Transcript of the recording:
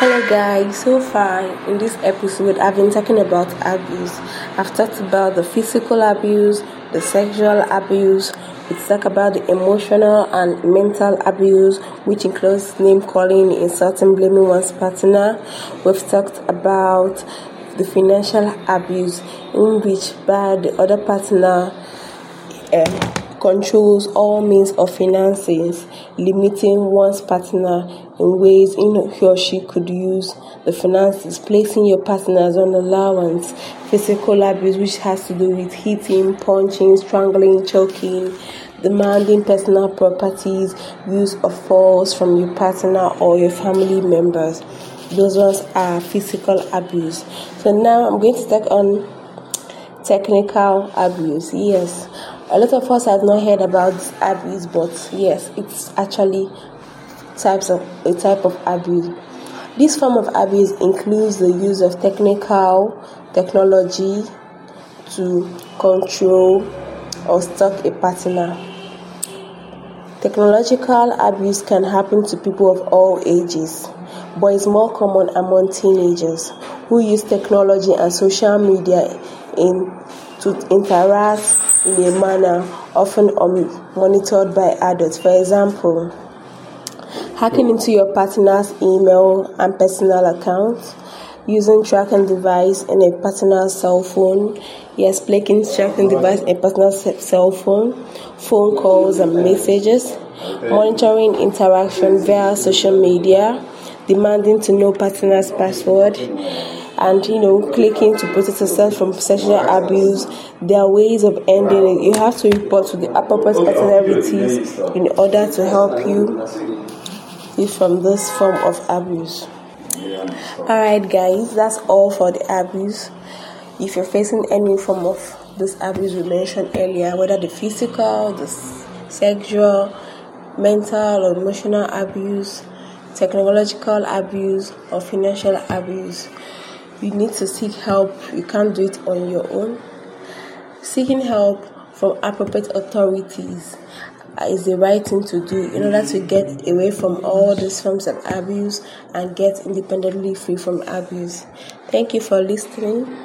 Hello guys, so far in this episode I've been talking about abuse. I've talked about the physical abuse, the sexual abuse, we talk about the emotional and mental abuse, which includes name calling, insulting, blaming one's partner. We've talked about the financial abuse, in which by the other partner uh, controls all means of finances, limiting one's partner in ways in he or she could use the finances, placing your partners on allowance, physical abuse, which has to do with hitting, punching, strangling, choking, demanding personal properties, use of force from your partner or your family members. Those ones are physical abuse. So now I'm going to talk on technical abuse. Yes, a lot of us have not heard about abuse, but yes, it's actually types of a type of abuse. This form of abuse includes the use of technical technology to control or stalk a partner. Technological abuse can happen to people of all ages, but is more common among teenagers who use technology and social media in to interact in a manner often um, monitored by adults. For example, hacking into your partner's email and personal accounts, using tracking device in a partner's cell phone, yes, placing tracking device in a personal cell phone, phone calls and messages, monitoring interaction via social media, demanding to know partner's password and you know clicking to protect yourself from sexual abuse. There are ways of ending it. You have to report to the appropriate authorities in order to help you from this form of abuse. Alright guys that's all for the abuse. If you're facing any form of this abuse we mentioned earlier whether the physical the sexual mental or emotional abuse technological abuse or financial abuse you need to seek help. You can't do it on your own. Seeking help from appropriate authorities is the right thing to do in order to get away from all these forms of abuse and get independently free from abuse. Thank you for listening.